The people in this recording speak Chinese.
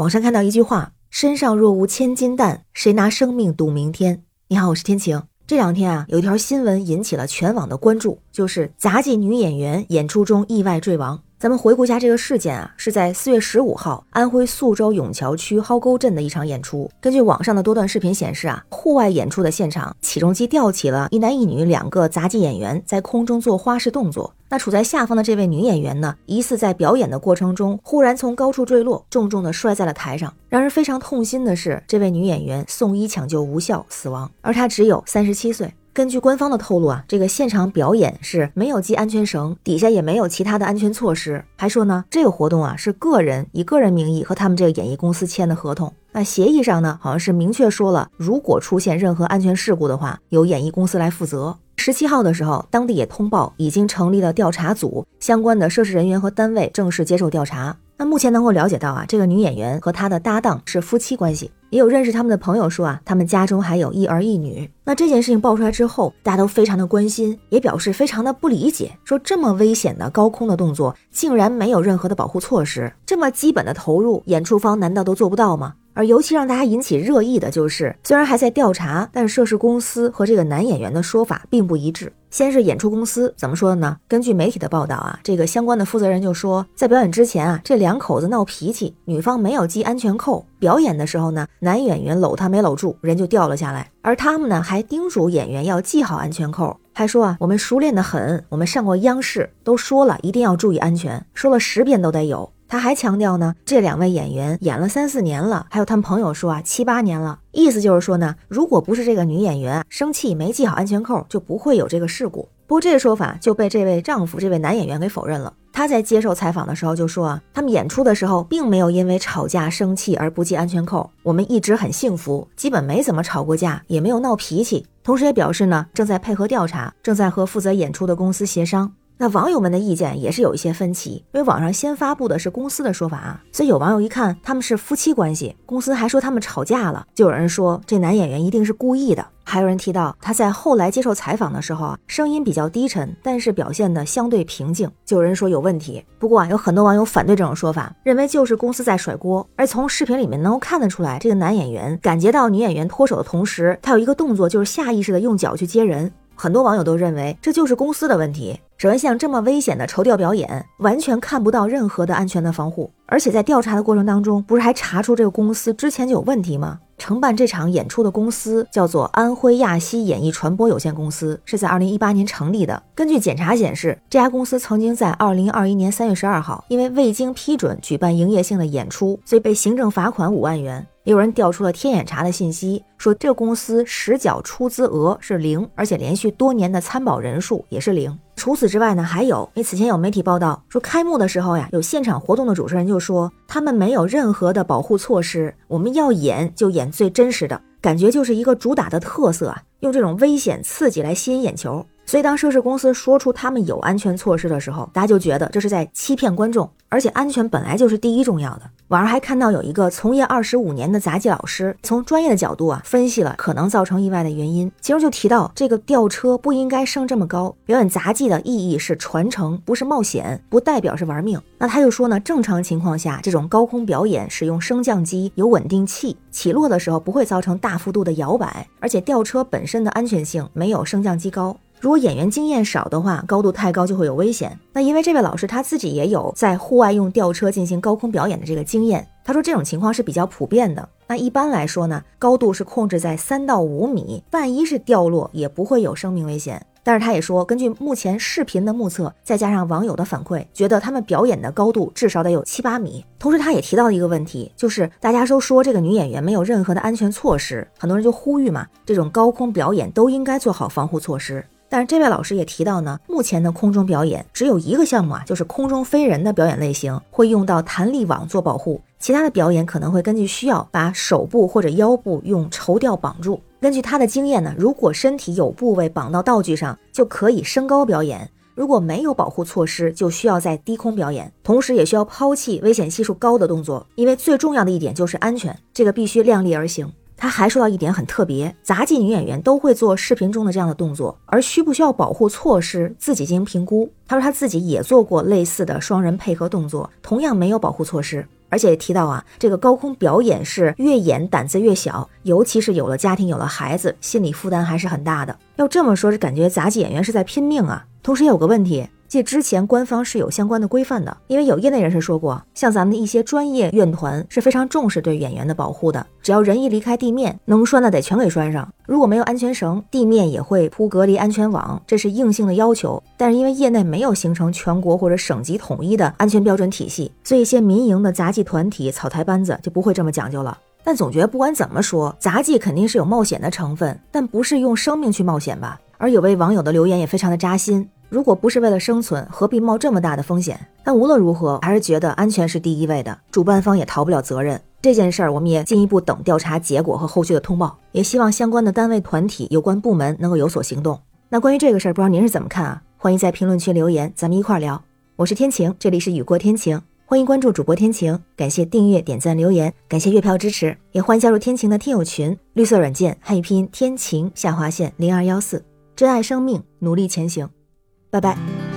网上看到一句话：“身上若无千金担，谁拿生命赌明天？”你好，我是天晴。这两天啊，有一条新闻引起了全网的关注，就是杂技女演员演出中意外坠亡。咱们回顾一下这个事件啊，是在四月十五号，安徽宿州永桥区蒿沟镇的一场演出。根据网上的多段视频显示啊，户外演出的现场，起重机吊起了一男一女两个杂技演员在空中做花式动作。那处在下方的这位女演员呢，疑似在表演的过程中忽然从高处坠落，重重的摔在了台上。让人非常痛心的是，这位女演员送医抢救无效死亡，而她只有三十七岁。根据官方的透露啊，这个现场表演是没有系安全绳，底下也没有其他的安全措施。还说呢，这个活动啊是个人以个人名义和他们这个演艺公司签的合同。那协议上呢，好像是明确说了，如果出现任何安全事故的话，由演艺公司来负责。十七号的时候，当地也通报已经成立了调查组，相关的涉事人员和单位正式接受调查。那目前能够了解到啊，这个女演员和她的搭档是夫妻关系。也有认识他们的朋友说啊，他们家中还有一儿一女。那这件事情爆出来之后，大家都非常的关心，也表示非常的不理解，说这么危险的高空的动作，竟然没有任何的保护措施，这么基本的投入，演出方难道都做不到吗？而尤其让大家引起热议的就是，虽然还在调查，但涉事公司和这个男演员的说法并不一致。先是演出公司怎么说的呢？根据媒体的报道啊，这个相关的负责人就说，在表演之前啊，这两口子闹脾气，女方没有系安全扣。表演的时候呢，男演员搂她没搂住，人就掉了下来。而他们呢，还叮嘱演员要系好安全扣，还说啊，我们熟练的很，我们上过央视，都说了一定要注意安全，说了十遍都得有。他还强调呢，这两位演员演了三四年了，还有他们朋友说啊，七八年了，意思就是说呢，如果不是这个女演员生气没系好安全扣，就不会有这个事故。不过这个说法就被这位丈夫这位男演员给否认了。他在接受采访的时候就说啊，他们演出的时候并没有因为吵架生气而不系安全扣，我们一直很幸福，基本没怎么吵过架，也没有闹脾气。同时也表示呢，正在配合调查，正在和负责演出的公司协商。那网友们的意见也是有一些分歧，因为网上先发布的是公司的说法啊，所以有网友一看他们是夫妻关系，公司还说他们吵架了，就有人说这男演员一定是故意的，还有人提到他在后来接受采访的时候啊，声音比较低沉，但是表现的相对平静，就有人说有问题。不过啊，有很多网友反对这种说法，认为就是公司在甩锅。而从视频里面能够看得出来，这个男演员感觉到女演员脱手的同时，他有一个动作就是下意识的用脚去接人。很多网友都认为这就是公司的问题。首先，像这么危险的绸吊表演，完全看不到任何的安全的防护，而且在调查的过程当中，不是还查出这个公司之前就有问题吗？承办这场演出的公司叫做安徽亚西演艺传播有限公司，是在二零一八年成立的。根据检查显示，这家公司曾经在二零二一年三月十二号，因为未经批准举办营业性的演出，所以被行政罚款五万元。有人调出了天眼查的信息，说这公司实缴出资额是零，而且连续多年的参保人数也是零。除此之外呢，还有，因为此前有媒体报道说，开幕的时候呀，有现场活动的主持人就说，他们没有任何的保护措施，我们要演就演最真实的，感觉就是一个主打的特色啊，用这种危险刺激来吸引眼球。所以，当涉事公司说出他们有安全措施的时候，大家就觉得这是在欺骗观众。而且，安全本来就是第一重要的。网上还看到有一个从业二十五年的杂技老师，从专业的角度啊分析了可能造成意外的原因，其中就提到这个吊车不应该升这么高。表演杂技的意义是传承，不是冒险，不代表是玩命。那他就说呢，正常情况下，这种高空表演使用升降机有稳定器，起落的时候不会造成大幅度的摇摆，而且吊车本身的安全性没有升降机高。如果演员经验少的话，高度太高就会有危险。那因为这位老师他自己也有在户外用吊车进行高空表演的这个经验，他说这种情况是比较普遍的。那一般来说呢，高度是控制在三到五米，万一是掉落也不会有生命危险。但是他也说，根据目前视频的目测，再加上网友的反馈，觉得他们表演的高度至少得有七八米。同时，他也提到一个问题，就是大家都说这个女演员没有任何的安全措施，很多人就呼吁嘛，这种高空表演都应该做好防护措施。但是这位老师也提到呢，目前的空中表演只有一个项目啊，就是空中飞人的表演类型会用到弹力网做保护，其他的表演可能会根据需要把手部或者腰部用绸吊绑住。根据他的经验呢，如果身体有部位绑到道具上，就可以升高表演；如果没有保护措施，就需要在低空表演，同时也需要抛弃危险系数高的动作，因为最重要的一点就是安全，这个必须量力而行。他还说到一点很特别，杂技女演员都会做视频中的这样的动作，而需不需要保护措施自己进行评估。他说他自己也做过类似的双人配合动作，同样没有保护措施。而且提到啊，这个高空表演是越演胆子越小，尤其是有了家庭、有了孩子，心理负担还是很大的。要这么说，是感觉杂技演员是在拼命啊。同时也有个问题。即之前官方是有相关的规范的，因为有业内人士说过，像咱们的一些专业院团是非常重视对演员的保护的。只要人一离开地面，能拴的得全给拴上。如果没有安全绳，地面也会铺隔离安全网，这是硬性的要求。但是因为业内没有形成全国或者省级统一的安全标准体系，所以一些民营的杂技团体、草台班子就不会这么讲究了。但总觉得不管怎么说，杂技肯定是有冒险的成分，但不是用生命去冒险吧？而有位网友的留言也非常的扎心。如果不是为了生存，何必冒这么大的风险？但无论如何，还是觉得安全是第一位的。主办方也逃不了责任。这件事儿，我们也进一步等调查结果和后续的通报，也希望相关的单位、团体、有关部门能够有所行动。那关于这个事儿，不知道您是怎么看啊？欢迎在评论区留言，咱们一块儿聊。我是天晴，这里是雨过天晴，欢迎关注主播天晴，感谢订阅、点赞、留言，感谢月票支持，也欢迎加入天晴的听友群，绿色软件汉语拼音天晴下划线零二幺四，珍爱生命，努力前行。拜拜。